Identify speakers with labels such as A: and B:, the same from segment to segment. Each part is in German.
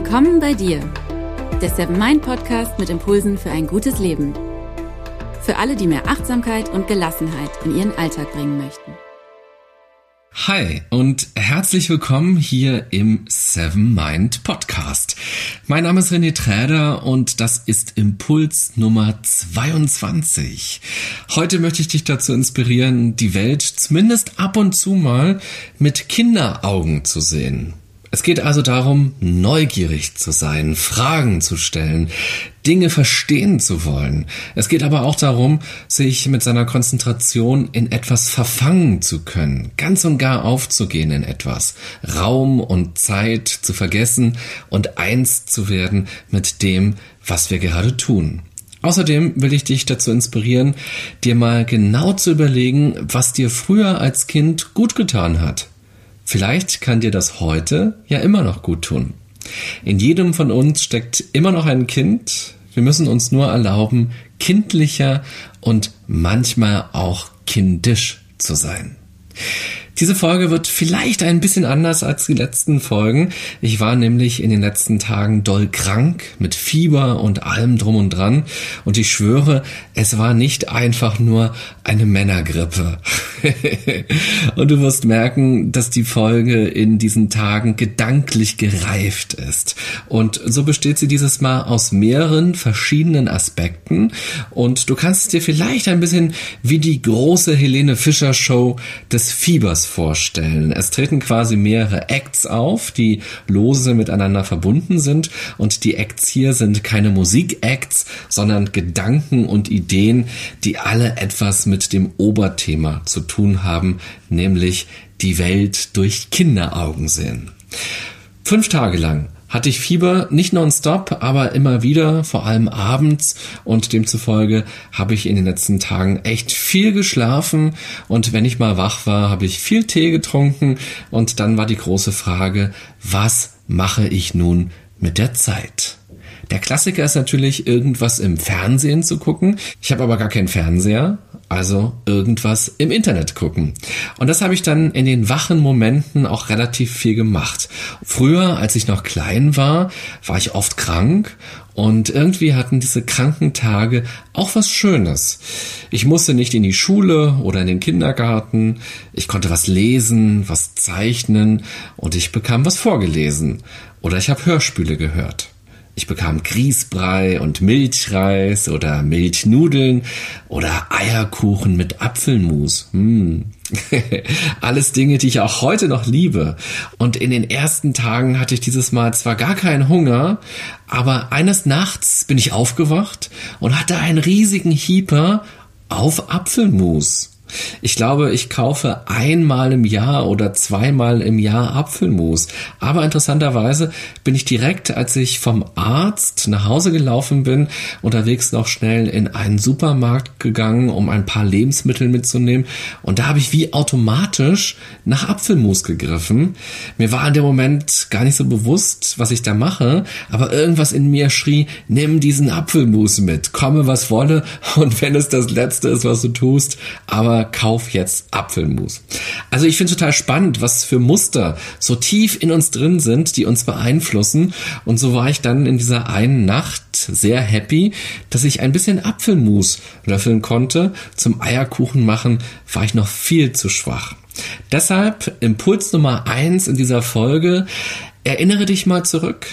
A: Willkommen bei dir, der Seven Mind Podcast mit Impulsen für ein gutes Leben. Für alle, die mehr Achtsamkeit und Gelassenheit in ihren Alltag bringen möchten.
B: Hi und herzlich willkommen hier im Seven Mind Podcast. Mein Name ist René Träder und das ist Impuls Nummer 22. Heute möchte ich dich dazu inspirieren, die Welt zumindest ab und zu mal mit Kinderaugen zu sehen. Es geht also darum, neugierig zu sein, Fragen zu stellen, Dinge verstehen zu wollen. Es geht aber auch darum, sich mit seiner Konzentration in etwas verfangen zu können, ganz und gar aufzugehen in etwas, Raum und Zeit zu vergessen und eins zu werden mit dem, was wir gerade tun. Außerdem will ich dich dazu inspirieren, dir mal genau zu überlegen, was dir früher als Kind gut getan hat. Vielleicht kann dir das heute ja immer noch gut tun. In jedem von uns steckt immer noch ein Kind. Wir müssen uns nur erlauben, kindlicher und manchmal auch kindisch zu sein. Diese Folge wird vielleicht ein bisschen anders als die letzten Folgen. Ich war nämlich in den letzten Tagen doll krank mit Fieber und allem drum und dran. Und ich schwöre, es war nicht einfach nur eine Männergrippe. und du wirst merken, dass die Folge in diesen Tagen gedanklich gereift ist. Und so besteht sie dieses Mal aus mehreren verschiedenen Aspekten. Und du kannst dir vielleicht ein bisschen wie die große Helene Fischer Show des Fiebers vorstellen. Es treten quasi mehrere Acts auf, die lose miteinander verbunden sind und die Acts hier sind keine Musik-Acts, sondern Gedanken und Ideen, die alle etwas mit dem Oberthema zu tun haben, nämlich die Welt durch Kinderaugen sehen. Fünf Tage lang hatte ich Fieber, nicht nonstop, aber immer wieder, vor allem abends und demzufolge habe ich in den letzten Tagen echt viel geschlafen und wenn ich mal wach war, habe ich viel Tee getrunken und dann war die große Frage, was mache ich nun mit der Zeit? Der Klassiker ist natürlich irgendwas im Fernsehen zu gucken. Ich habe aber gar keinen Fernseher, also irgendwas im Internet gucken. Und das habe ich dann in den wachen Momenten auch relativ viel gemacht. Früher, als ich noch klein war, war ich oft krank und irgendwie hatten diese kranken Tage auch was Schönes. Ich musste nicht in die Schule oder in den Kindergarten. Ich konnte was lesen, was zeichnen und ich bekam was vorgelesen. Oder ich habe Hörspiele gehört. Ich bekam Grießbrei und Milchreis oder Milchnudeln oder Eierkuchen mit Apfelmus. Hm. Alles Dinge, die ich auch heute noch liebe. Und in den ersten Tagen hatte ich dieses Mal zwar gar keinen Hunger, aber eines Nachts bin ich aufgewacht und hatte einen riesigen Hieper auf Apfelmus. Ich glaube, ich kaufe einmal im Jahr oder zweimal im Jahr Apfelmus. Aber interessanterweise bin ich direkt, als ich vom Arzt nach Hause gelaufen bin, unterwegs noch schnell in einen Supermarkt gegangen, um ein paar Lebensmittel mitzunehmen. Und da habe ich wie automatisch nach Apfelmus gegriffen. Mir war in dem Moment gar nicht so bewusst, was ich da mache, aber irgendwas in mir schrie, nimm diesen Apfelmus mit, komme was wolle und wenn es das Letzte ist, was du tust, aber kauf jetzt Apfelmus. Also ich finde total spannend, was für Muster so tief in uns drin sind, die uns beeinflussen. Und so war ich dann in dieser einen Nacht sehr happy, dass ich ein bisschen Apfelmus löffeln konnte. Zum Eierkuchen machen war ich noch viel zu schwach. Deshalb Impuls Nummer eins in dieser Folge. Erinnere dich mal zurück.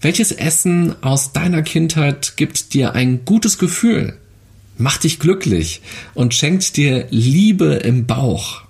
B: Welches Essen aus deiner Kindheit gibt dir ein gutes Gefühl? Macht dich glücklich und schenkt dir Liebe im Bauch.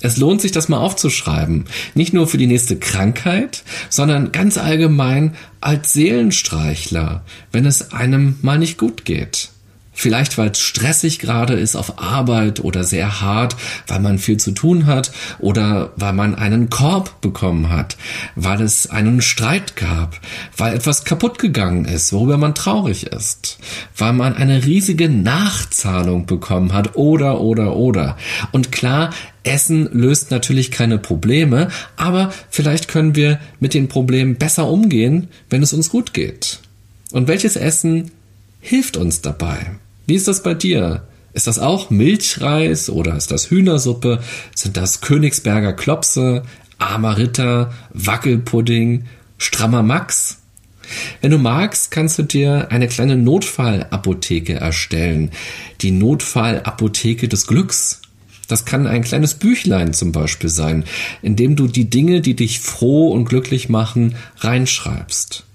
B: Es lohnt sich, das mal aufzuschreiben. Nicht nur für die nächste Krankheit, sondern ganz allgemein als Seelenstreichler, wenn es einem mal nicht gut geht. Vielleicht, weil es stressig gerade ist auf Arbeit oder sehr hart, weil man viel zu tun hat oder weil man einen Korb bekommen hat, weil es einen Streit gab, weil etwas kaputt gegangen ist, worüber man traurig ist, weil man eine riesige Nachzahlung bekommen hat oder oder oder. Und klar, Essen löst natürlich keine Probleme, aber vielleicht können wir mit den Problemen besser umgehen, wenn es uns gut geht. Und welches Essen hilft uns dabei? Wie ist das bei dir? Ist das auch Milchreis oder ist das Hühnersuppe? Sind das Königsberger Klopse, Armer Ritter, Wackelpudding Strammer Max. Wenn du magst, kannst du dir eine kleine Notfallapotheke erstellen. Die Notfallapotheke des Glücks. Das kann ein kleines Büchlein zum Beispiel sein, in dem du die Dinge, die dich froh und glücklich machen, reinschreibst.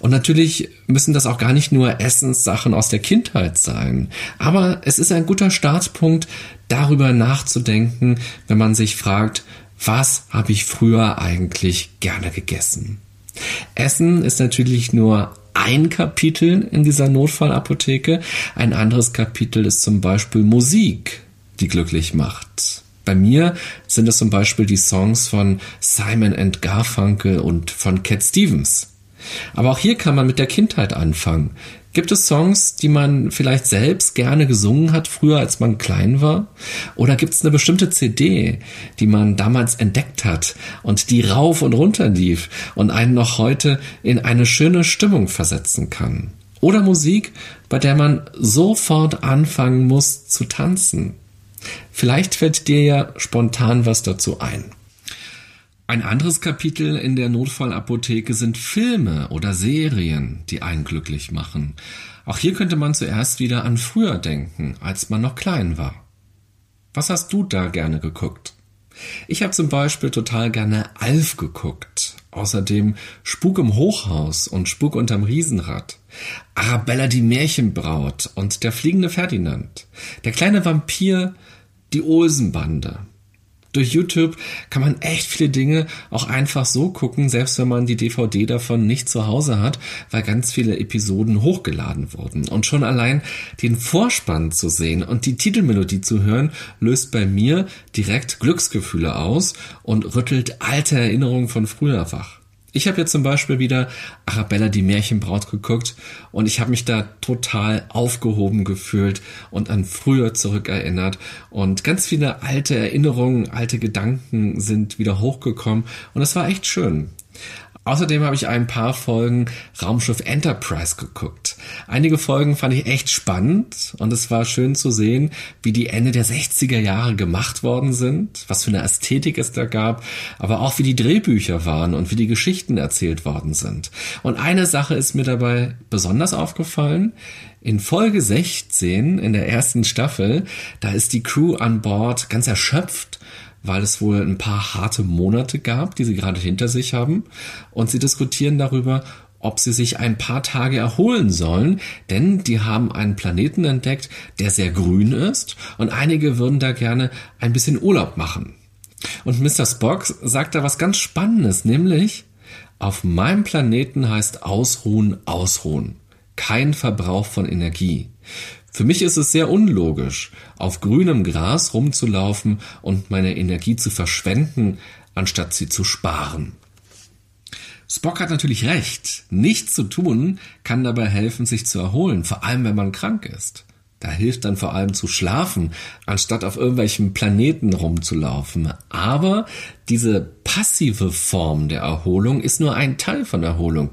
B: Und natürlich müssen das auch gar nicht nur Essenssachen aus der Kindheit sein. Aber es ist ein guter Startpunkt, darüber nachzudenken, wenn man sich fragt, was habe ich früher eigentlich gerne gegessen? Essen ist natürlich nur ein Kapitel in dieser Notfallapotheke. Ein anderes Kapitel ist zum Beispiel Musik, die glücklich macht. Bei mir sind es zum Beispiel die Songs von Simon and Garfunkel und von Cat Stevens. Aber auch hier kann man mit der Kindheit anfangen. Gibt es Songs, die man vielleicht selbst gerne gesungen hat, früher als man klein war? Oder gibt es eine bestimmte CD, die man damals entdeckt hat und die rauf und runter lief und einen noch heute in eine schöne Stimmung versetzen kann? Oder Musik, bei der man sofort anfangen muss zu tanzen? Vielleicht fällt dir ja spontan was dazu ein. Ein anderes Kapitel in der Notfallapotheke sind Filme oder Serien, die einen glücklich machen. Auch hier könnte man zuerst wieder an früher denken, als man noch klein war. Was hast du da gerne geguckt? Ich habe zum Beispiel total gerne Alf geguckt. Außerdem Spuk im Hochhaus und Spuk unterm Riesenrad. Arabella die Märchenbraut und der fliegende Ferdinand. Der kleine Vampir, die Olsenbande. Durch YouTube kann man echt viele Dinge auch einfach so gucken, selbst wenn man die DVD davon nicht zu Hause hat, weil ganz viele Episoden hochgeladen wurden. Und schon allein den Vorspann zu sehen und die Titelmelodie zu hören, löst bei mir direkt Glücksgefühle aus und rüttelt alte Erinnerungen von früher wach. Ich habe jetzt zum Beispiel wieder Arabella die Märchenbraut geguckt und ich habe mich da total aufgehoben gefühlt und an früher zurückerinnert und ganz viele alte Erinnerungen, alte Gedanken sind wieder hochgekommen und es war echt schön. Außerdem habe ich ein paar Folgen Raumschiff Enterprise geguckt. Einige Folgen fand ich echt spannend und es war schön zu sehen, wie die Ende der 60er Jahre gemacht worden sind, was für eine Ästhetik es da gab, aber auch wie die Drehbücher waren und wie die Geschichten erzählt worden sind. Und eine Sache ist mir dabei besonders aufgefallen. In Folge 16 in der ersten Staffel, da ist die Crew an Bord ganz erschöpft weil es wohl ein paar harte Monate gab, die sie gerade hinter sich haben. Und sie diskutieren darüber, ob sie sich ein paar Tage erholen sollen, denn die haben einen Planeten entdeckt, der sehr grün ist und einige würden da gerne ein bisschen Urlaub machen. Und Mr. Spock sagt da was ganz Spannendes, nämlich auf meinem Planeten heißt Ausruhen Ausruhen, kein Verbrauch von Energie. Für mich ist es sehr unlogisch, auf grünem Gras rumzulaufen und meine Energie zu verschwenden, anstatt sie zu sparen. Spock hat natürlich recht. Nichts zu tun kann dabei helfen, sich zu erholen, vor allem wenn man krank ist. Da hilft dann vor allem zu schlafen, anstatt auf irgendwelchen Planeten rumzulaufen. Aber diese passive Form der Erholung ist nur ein Teil von Erholung.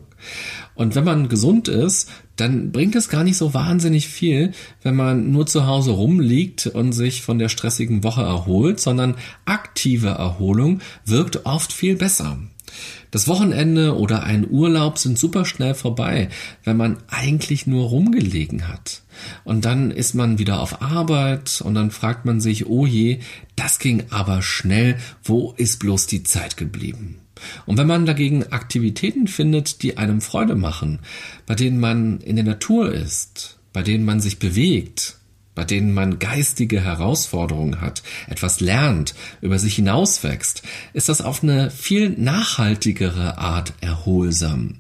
B: Und wenn man gesund ist, dann bringt es gar nicht so wahnsinnig viel, wenn man nur zu Hause rumliegt und sich von der stressigen Woche erholt, sondern aktive Erholung wirkt oft viel besser. Das Wochenende oder ein Urlaub sind super schnell vorbei, wenn man eigentlich nur rumgelegen hat. Und dann ist man wieder auf Arbeit und dann fragt man sich, oh je, das ging aber schnell, wo ist bloß die Zeit geblieben? Und wenn man dagegen Aktivitäten findet, die einem Freude machen, bei denen man in der Natur ist, bei denen man sich bewegt, bei denen man geistige Herausforderungen hat, etwas lernt, über sich hinauswächst, ist das auf eine viel nachhaltigere Art erholsam.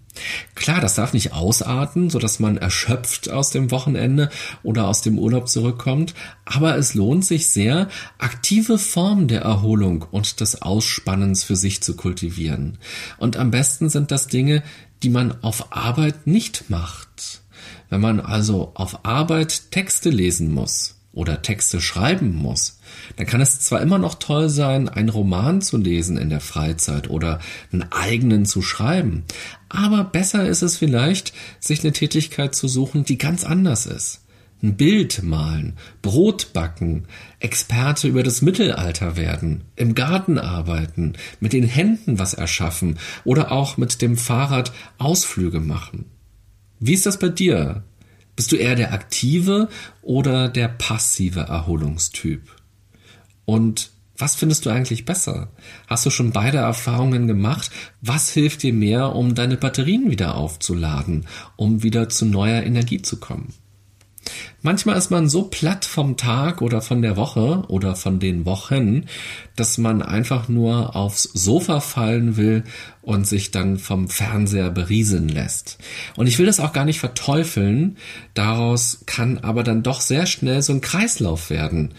B: Klar, das darf nicht ausarten, so dass man erschöpft aus dem Wochenende oder aus dem Urlaub zurückkommt, aber es lohnt sich sehr, aktive Formen der Erholung und des Ausspannens für sich zu kultivieren. Und am besten sind das Dinge, die man auf Arbeit nicht macht. Wenn man also auf Arbeit Texte lesen muss oder Texte schreiben muss, dann kann es zwar immer noch toll sein, einen Roman zu lesen in der Freizeit oder einen eigenen zu schreiben, aber besser ist es vielleicht, sich eine Tätigkeit zu suchen, die ganz anders ist. ein Bild malen, Brot backen, Experte über das Mittelalter werden, im Garten arbeiten, mit den Händen was erschaffen oder auch mit dem Fahrrad Ausflüge machen. Wie ist das bei dir? Bist du eher der aktive oder der passive Erholungstyp? Und was findest du eigentlich besser? Hast du schon beide Erfahrungen gemacht? Was hilft dir mehr, um deine Batterien wieder aufzuladen, um wieder zu neuer Energie zu kommen? Manchmal ist man so platt vom Tag oder von der Woche oder von den Wochen, dass man einfach nur aufs Sofa fallen will und sich dann vom Fernseher berieseln lässt. Und ich will das auch gar nicht verteufeln, daraus kann aber dann doch sehr schnell so ein Kreislauf werden.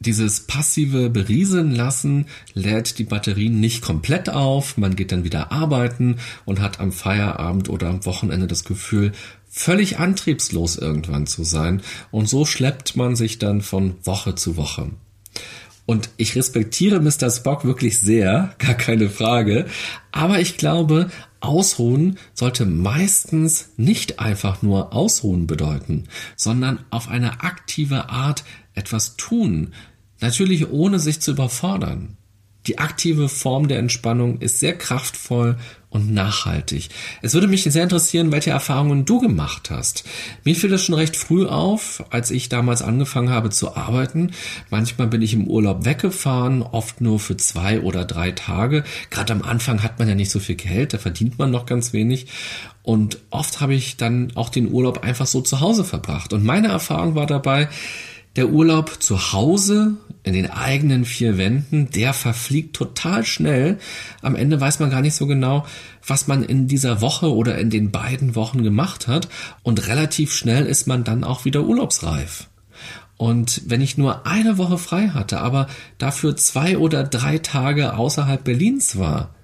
B: Dieses passive Berieseln lassen lädt die Batterien nicht komplett auf, man geht dann wieder arbeiten und hat am Feierabend oder am Wochenende das Gefühl, völlig antriebslos irgendwann zu sein. Und so schleppt man sich dann von Woche zu Woche. Und ich respektiere Mr. Spock wirklich sehr, gar keine Frage. Aber ich glaube, Ausruhen sollte meistens nicht einfach nur Ausruhen bedeuten, sondern auf eine aktive Art etwas tun. Natürlich ohne sich zu überfordern. Die aktive Form der Entspannung ist sehr kraftvoll und nachhaltig. Es würde mich sehr interessieren, welche Erfahrungen du gemacht hast. Mir fiel das schon recht früh auf, als ich damals angefangen habe zu arbeiten. Manchmal bin ich im Urlaub weggefahren, oft nur für zwei oder drei Tage. Gerade am Anfang hat man ja nicht so viel Geld, da verdient man noch ganz wenig. Und oft habe ich dann auch den Urlaub einfach so zu Hause verbracht. Und meine Erfahrung war dabei, der Urlaub zu Hause in den eigenen vier Wänden, der verfliegt total schnell. Am Ende weiß man gar nicht so genau, was man in dieser Woche oder in den beiden Wochen gemacht hat. Und relativ schnell ist man dann auch wieder urlaubsreif. Und wenn ich nur eine Woche frei hatte, aber dafür zwei oder drei Tage außerhalb Berlins war,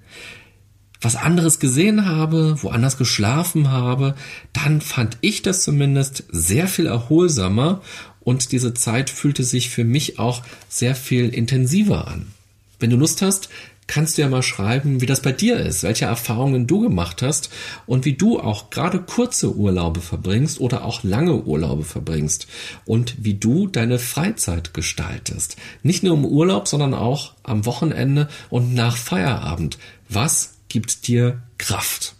B: was anderes gesehen habe, woanders geschlafen habe, dann fand ich das zumindest sehr viel erholsamer und diese Zeit fühlte sich für mich auch sehr viel intensiver an. Wenn du Lust hast, kannst du ja mal schreiben, wie das bei dir ist, welche Erfahrungen du gemacht hast und wie du auch gerade kurze Urlaube verbringst oder auch lange Urlaube verbringst und wie du deine Freizeit gestaltest. Nicht nur im Urlaub, sondern auch am Wochenende und nach Feierabend. Was gibt dir Kraft?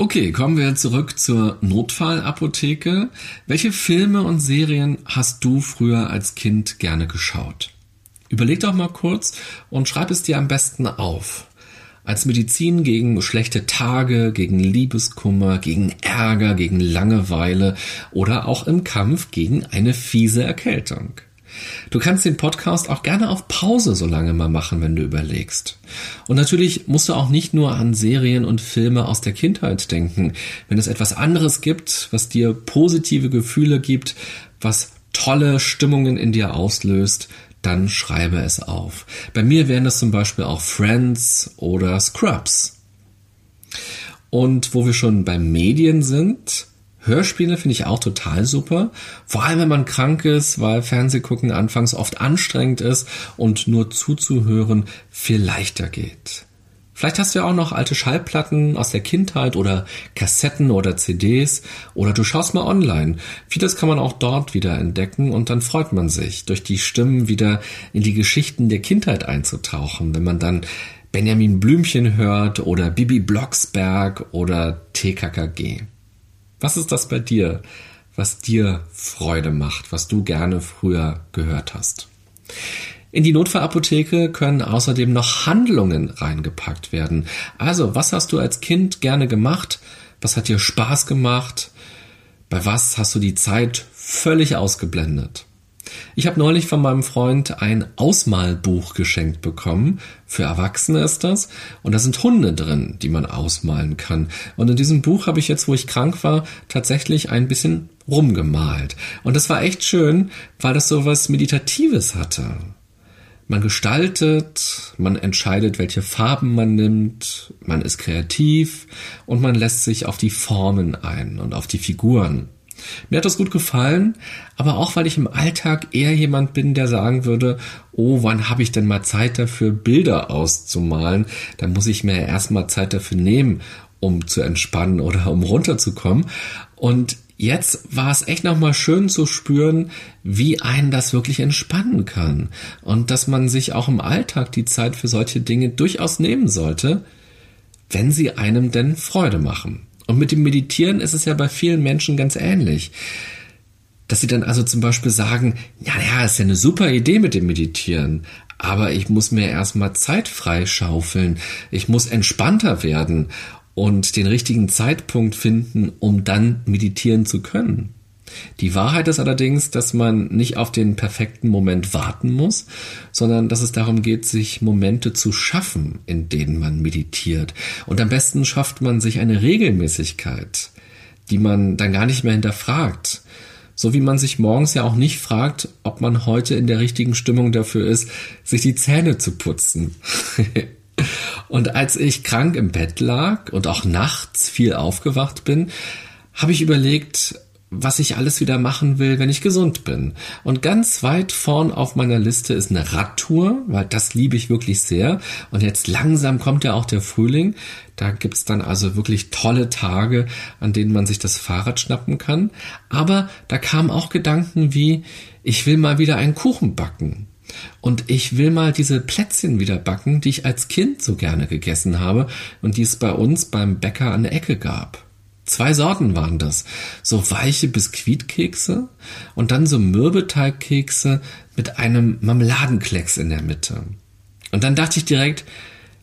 B: Okay, kommen wir zurück zur Notfallapotheke. Welche Filme und Serien hast du früher als Kind gerne geschaut? Überleg doch mal kurz und schreib es dir am besten auf. Als Medizin gegen schlechte Tage, gegen Liebeskummer, gegen Ärger, gegen Langeweile oder auch im Kampf gegen eine fiese Erkältung. Du kannst den Podcast auch gerne auf Pause so lange mal machen, wenn du überlegst. Und natürlich musst du auch nicht nur an Serien und Filme aus der Kindheit denken. Wenn es etwas anderes gibt, was dir positive Gefühle gibt, was tolle Stimmungen in dir auslöst, dann schreibe es auf. Bei mir wären das zum Beispiel auch Friends oder Scrubs. Und wo wir schon bei Medien sind, Hörspiele finde ich auch total super. Vor allem, wenn man krank ist, weil Fernsehgucken anfangs oft anstrengend ist und nur zuzuhören viel leichter geht. Vielleicht hast du ja auch noch alte Schallplatten aus der Kindheit oder Kassetten oder CDs oder du schaust mal online. Vieles kann man auch dort wieder entdecken und dann freut man sich, durch die Stimmen wieder in die Geschichten der Kindheit einzutauchen, wenn man dann Benjamin Blümchen hört oder Bibi Blocksberg oder TKKG. Was ist das bei dir, was dir Freude macht, was du gerne früher gehört hast? In die Notfallapotheke können außerdem noch Handlungen reingepackt werden. Also, was hast du als Kind gerne gemacht? Was hat dir Spaß gemacht? Bei was hast du die Zeit völlig ausgeblendet? Ich habe neulich von meinem Freund ein Ausmalbuch geschenkt bekommen. Für Erwachsene ist das. Und da sind Hunde drin, die man ausmalen kann. Und in diesem Buch habe ich jetzt, wo ich krank war, tatsächlich ein bisschen rumgemalt. Und das war echt schön, weil das so was Meditatives hatte. Man gestaltet, man entscheidet, welche Farben man nimmt, man ist kreativ und man lässt sich auf die Formen ein und auf die Figuren. Mir hat das gut gefallen, aber auch weil ich im Alltag eher jemand bin, der sagen würde, oh, wann habe ich denn mal Zeit dafür, Bilder auszumalen? Da muss ich mir erstmal Zeit dafür nehmen, um zu entspannen oder um runterzukommen. Und jetzt war es echt nochmal schön zu spüren, wie einen das wirklich entspannen kann und dass man sich auch im Alltag die Zeit für solche Dinge durchaus nehmen sollte, wenn sie einem denn Freude machen. Und mit dem Meditieren ist es ja bei vielen Menschen ganz ähnlich. Dass sie dann also zum Beispiel sagen, ja, ja, ist ja eine super Idee mit dem Meditieren, aber ich muss mir erstmal Zeit freischaufeln, ich muss entspannter werden und den richtigen Zeitpunkt finden, um dann meditieren zu können. Die Wahrheit ist allerdings, dass man nicht auf den perfekten Moment warten muss, sondern dass es darum geht, sich Momente zu schaffen, in denen man meditiert. Und am besten schafft man sich eine Regelmäßigkeit, die man dann gar nicht mehr hinterfragt. So wie man sich morgens ja auch nicht fragt, ob man heute in der richtigen Stimmung dafür ist, sich die Zähne zu putzen. und als ich krank im Bett lag und auch nachts viel aufgewacht bin, habe ich überlegt, was ich alles wieder machen will, wenn ich gesund bin. Und ganz weit vorn auf meiner Liste ist eine Radtour, weil das liebe ich wirklich sehr. Und jetzt langsam kommt ja auch der Frühling. Da gibt's dann also wirklich tolle Tage, an denen man sich das Fahrrad schnappen kann. Aber da kamen auch Gedanken wie, ich will mal wieder einen Kuchen backen. Und ich will mal diese Plätzchen wieder backen, die ich als Kind so gerne gegessen habe und die es bei uns beim Bäcker an der Ecke gab. Zwei Sorten waren das. So weiche Biskuitkekse und dann so Mürbeteigkekse mit einem Marmeladenklecks in der Mitte. Und dann dachte ich direkt,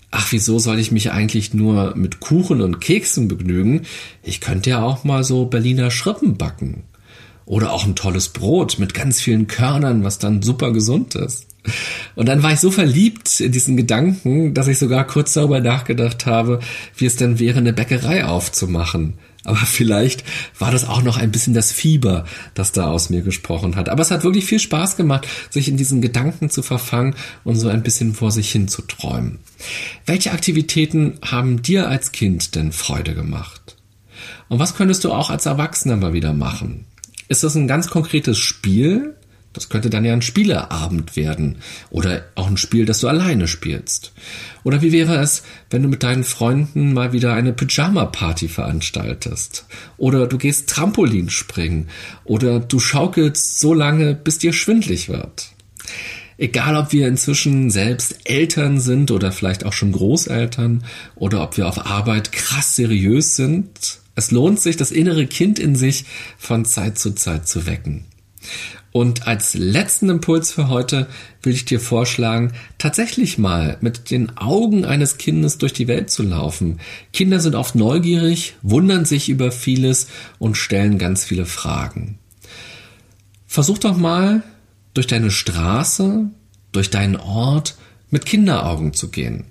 B: ach, wieso soll ich mich eigentlich nur mit Kuchen und Keksen begnügen? Ich könnte ja auch mal so Berliner Schrippen backen. Oder auch ein tolles Brot mit ganz vielen Körnern, was dann super gesund ist. Und dann war ich so verliebt in diesen Gedanken, dass ich sogar kurz darüber nachgedacht habe, wie es denn wäre, eine Bäckerei aufzumachen. Aber vielleicht war das auch noch ein bisschen das Fieber, das da aus mir gesprochen hat. Aber es hat wirklich viel Spaß gemacht, sich in diesen Gedanken zu verfangen und so ein bisschen vor sich hin zu träumen. Welche Aktivitäten haben dir als Kind denn Freude gemacht? Und was könntest du auch als Erwachsener mal wieder machen? Ist das ein ganz konkretes Spiel, das könnte dann ja ein Spieleabend werden oder auch ein Spiel, das du alleine spielst. Oder wie wäre es, wenn du mit deinen Freunden mal wieder eine Pyjama-Party veranstaltest? Oder du gehst Trampolin springen oder du schaukelst so lange, bis dir schwindlig wird. Egal, ob wir inzwischen selbst Eltern sind oder vielleicht auch schon Großeltern oder ob wir auf Arbeit krass seriös sind, es lohnt sich, das innere Kind in sich von Zeit zu Zeit zu wecken. Und als letzten Impuls für heute will ich dir vorschlagen, tatsächlich mal mit den Augen eines Kindes durch die Welt zu laufen. Kinder sind oft neugierig, wundern sich über vieles und stellen ganz viele Fragen. Versuch doch mal durch deine Straße, durch deinen Ort mit Kinderaugen zu gehen.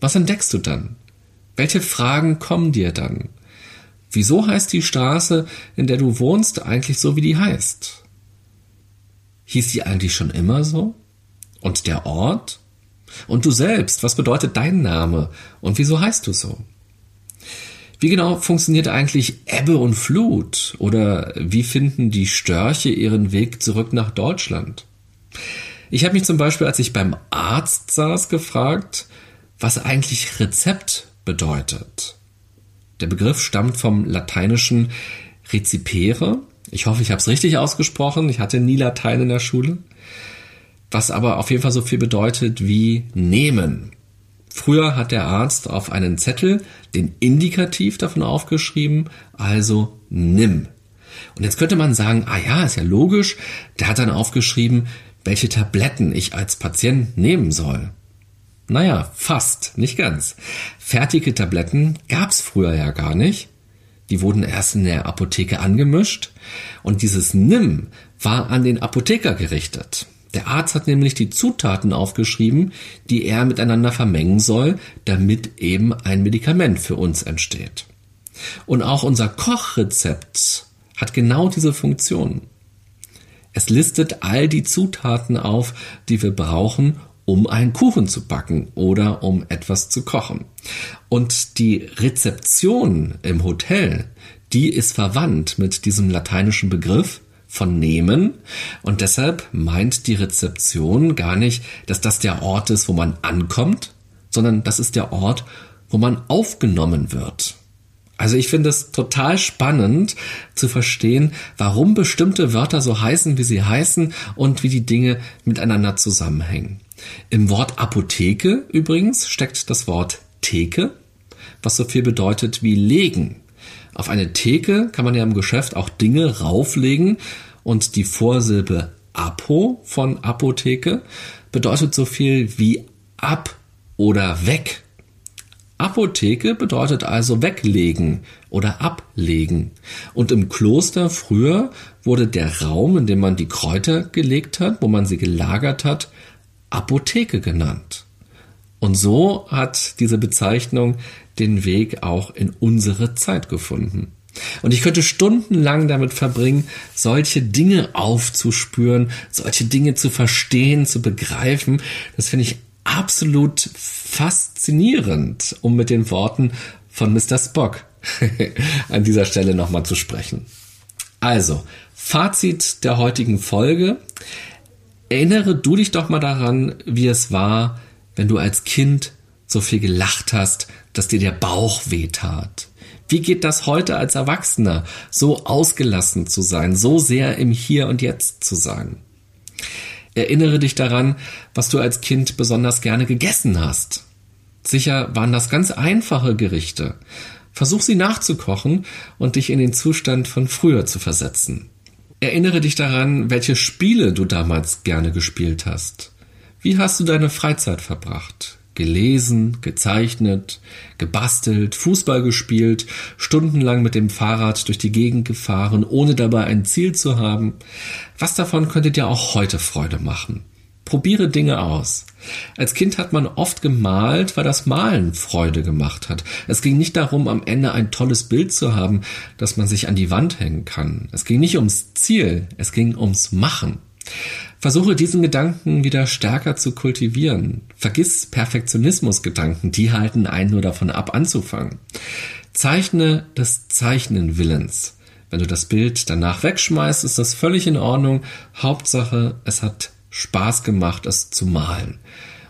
B: Was entdeckst du dann? Welche Fragen kommen dir dann? Wieso heißt die Straße, in der du wohnst, eigentlich so, wie die heißt? Hieß die eigentlich schon immer so? Und der Ort? Und du selbst, was bedeutet dein Name? Und wieso heißt du so? Wie genau funktioniert eigentlich Ebbe und Flut? Oder wie finden die Störche ihren Weg zurück nach Deutschland? Ich habe mich zum Beispiel, als ich beim Arzt saß, gefragt, was eigentlich Rezept bedeutet. Der Begriff stammt vom lateinischen Rezipere, ich hoffe, ich habe es richtig ausgesprochen. Ich hatte nie Latein in der Schule. Was aber auf jeden Fall so viel bedeutet wie nehmen. Früher hat der Arzt auf einen Zettel den Indikativ davon aufgeschrieben, also nimm. Und jetzt könnte man sagen, ah ja, ist ja logisch, der hat dann aufgeschrieben, welche Tabletten ich als Patient nehmen soll. Naja, fast, nicht ganz. Fertige Tabletten gab's früher ja gar nicht. Die wurden erst in der Apotheke angemischt und dieses Nimm war an den Apotheker gerichtet. Der Arzt hat nämlich die Zutaten aufgeschrieben, die er miteinander vermengen soll, damit eben ein Medikament für uns entsteht. Und auch unser Kochrezept hat genau diese Funktion. Es listet all die Zutaten auf, die wir brauchen, um einen Kuchen zu backen oder um etwas zu kochen. Und die Rezeption im Hotel, die ist verwandt mit diesem lateinischen Begriff von nehmen und deshalb meint die Rezeption gar nicht, dass das der Ort ist, wo man ankommt, sondern das ist der Ort, wo man aufgenommen wird. Also ich finde es total spannend zu verstehen, warum bestimmte Wörter so heißen, wie sie heißen und wie die Dinge miteinander zusammenhängen. Im Wort Apotheke übrigens steckt das Wort Theke, was so viel bedeutet wie legen. Auf eine Theke kann man ja im Geschäft auch Dinge rauflegen und die Vorsilbe Apo von Apotheke bedeutet so viel wie ab oder weg. Apotheke bedeutet also weglegen oder ablegen. Und im Kloster früher wurde der Raum, in dem man die Kräuter gelegt hat, wo man sie gelagert hat, Apotheke genannt. Und so hat diese Bezeichnung den Weg auch in unsere Zeit gefunden. Und ich könnte stundenlang damit verbringen, solche Dinge aufzuspüren, solche Dinge zu verstehen, zu begreifen. Das finde ich absolut faszinierend, um mit den Worten von Mr. Spock an dieser Stelle nochmal zu sprechen. Also, Fazit der heutigen Folge. Erinnere du dich doch mal daran, wie es war, wenn du als Kind so viel gelacht hast, dass dir der Bauch wehtat. Wie geht das heute als Erwachsener, so ausgelassen zu sein, so sehr im Hier und Jetzt zu sein? Erinnere dich daran, was du als Kind besonders gerne gegessen hast. Sicher waren das ganz einfache Gerichte. Versuch sie nachzukochen und dich in den Zustand von früher zu versetzen. Erinnere dich daran, welche Spiele du damals gerne gespielt hast. Wie hast du deine Freizeit verbracht? Gelesen, gezeichnet, gebastelt, Fußball gespielt, stundenlang mit dem Fahrrad durch die Gegend gefahren, ohne dabei ein Ziel zu haben. Was davon könnte dir auch heute Freude machen? Probiere Dinge aus. Als Kind hat man oft gemalt, weil das Malen Freude gemacht hat. Es ging nicht darum, am Ende ein tolles Bild zu haben, das man sich an die Wand hängen kann. Es ging nicht ums Ziel, es ging ums Machen. Versuche diesen Gedanken wieder stärker zu kultivieren. Vergiss Perfektionismusgedanken, die halten einen nur davon ab anzufangen. Zeichne des Zeichnen Willens. Wenn du das Bild danach wegschmeißt, ist das völlig in Ordnung. Hauptsache, es hat Spaß gemacht, es zu malen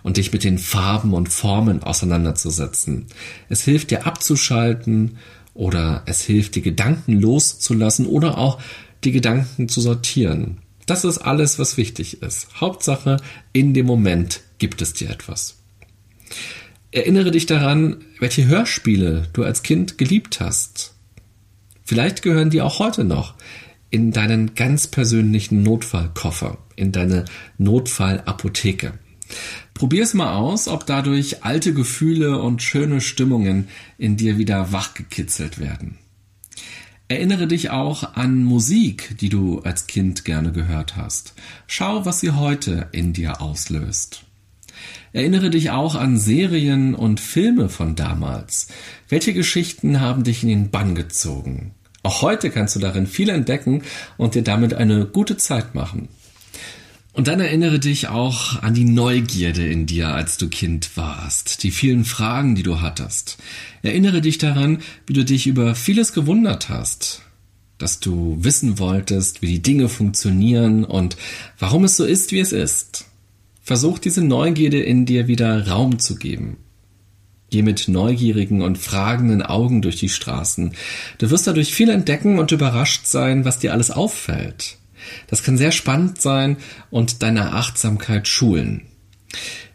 B: und dich mit den Farben und Formen auseinanderzusetzen. Es hilft dir abzuschalten oder es hilft die Gedanken loszulassen oder auch die Gedanken zu sortieren. Das ist alles, was wichtig ist. Hauptsache, in dem Moment gibt es dir etwas. Erinnere dich daran, welche Hörspiele du als Kind geliebt hast. Vielleicht gehören die auch heute noch in deinen ganz persönlichen Notfallkoffer, in deine Notfallapotheke. Probier es mal aus, ob dadurch alte Gefühle und schöne Stimmungen in dir wieder wachgekitzelt werden. Erinnere dich auch an Musik, die du als Kind gerne gehört hast. Schau, was sie heute in dir auslöst. Erinnere dich auch an Serien und Filme von damals. Welche Geschichten haben dich in den Bann gezogen? Auch heute kannst du darin viel entdecken und dir damit eine gute Zeit machen. Und dann erinnere dich auch an die Neugierde in dir, als du Kind warst, die vielen Fragen, die du hattest. Erinnere dich daran, wie du dich über vieles gewundert hast, dass du wissen wolltest, wie die Dinge funktionieren und warum es so ist, wie es ist. Versuch diese Neugierde in dir wieder Raum zu geben. Geh mit neugierigen und fragenden Augen durch die Straßen. Du wirst dadurch viel entdecken und überrascht sein, was dir alles auffällt. Das kann sehr spannend sein und deine Achtsamkeit schulen.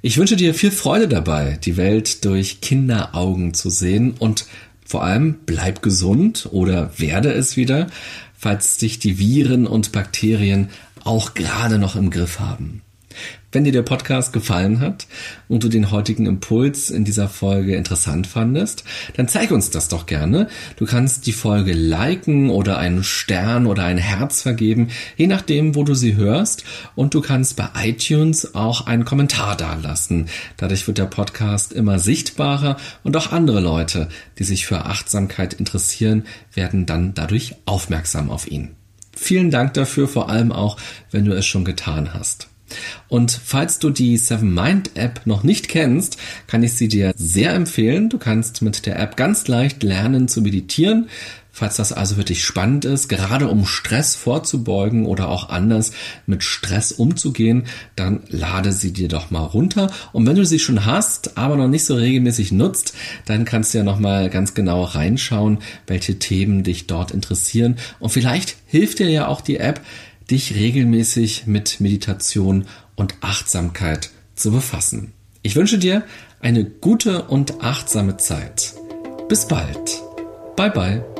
B: Ich wünsche dir viel Freude dabei, die Welt durch Kinderaugen zu sehen und vor allem bleib gesund oder werde es wieder, falls dich die Viren und Bakterien auch gerade noch im Griff haben. Wenn dir der Podcast gefallen hat und du den heutigen Impuls in dieser Folge interessant fandest, dann zeig uns das doch gerne. Du kannst die Folge liken oder einen Stern oder ein Herz vergeben, je nachdem, wo du sie hörst. Und du kannst bei iTunes auch einen Kommentar dalassen. Dadurch wird der Podcast immer sichtbarer und auch andere Leute, die sich für Achtsamkeit interessieren, werden dann dadurch aufmerksam auf ihn. Vielen Dank dafür, vor allem auch, wenn du es schon getan hast. Und falls du die Seven Mind App noch nicht kennst, kann ich sie dir sehr empfehlen. Du kannst mit der App ganz leicht lernen zu meditieren. Falls das also für dich spannend ist, gerade um Stress vorzubeugen oder auch anders mit Stress umzugehen, dann lade sie dir doch mal runter. Und wenn du sie schon hast, aber noch nicht so regelmäßig nutzt, dann kannst du ja noch mal ganz genau reinschauen, welche Themen dich dort interessieren. Und vielleicht hilft dir ja auch die App, dich regelmäßig mit Meditation und Achtsamkeit zu befassen. Ich wünsche dir eine gute und achtsame Zeit. Bis bald. Bye bye.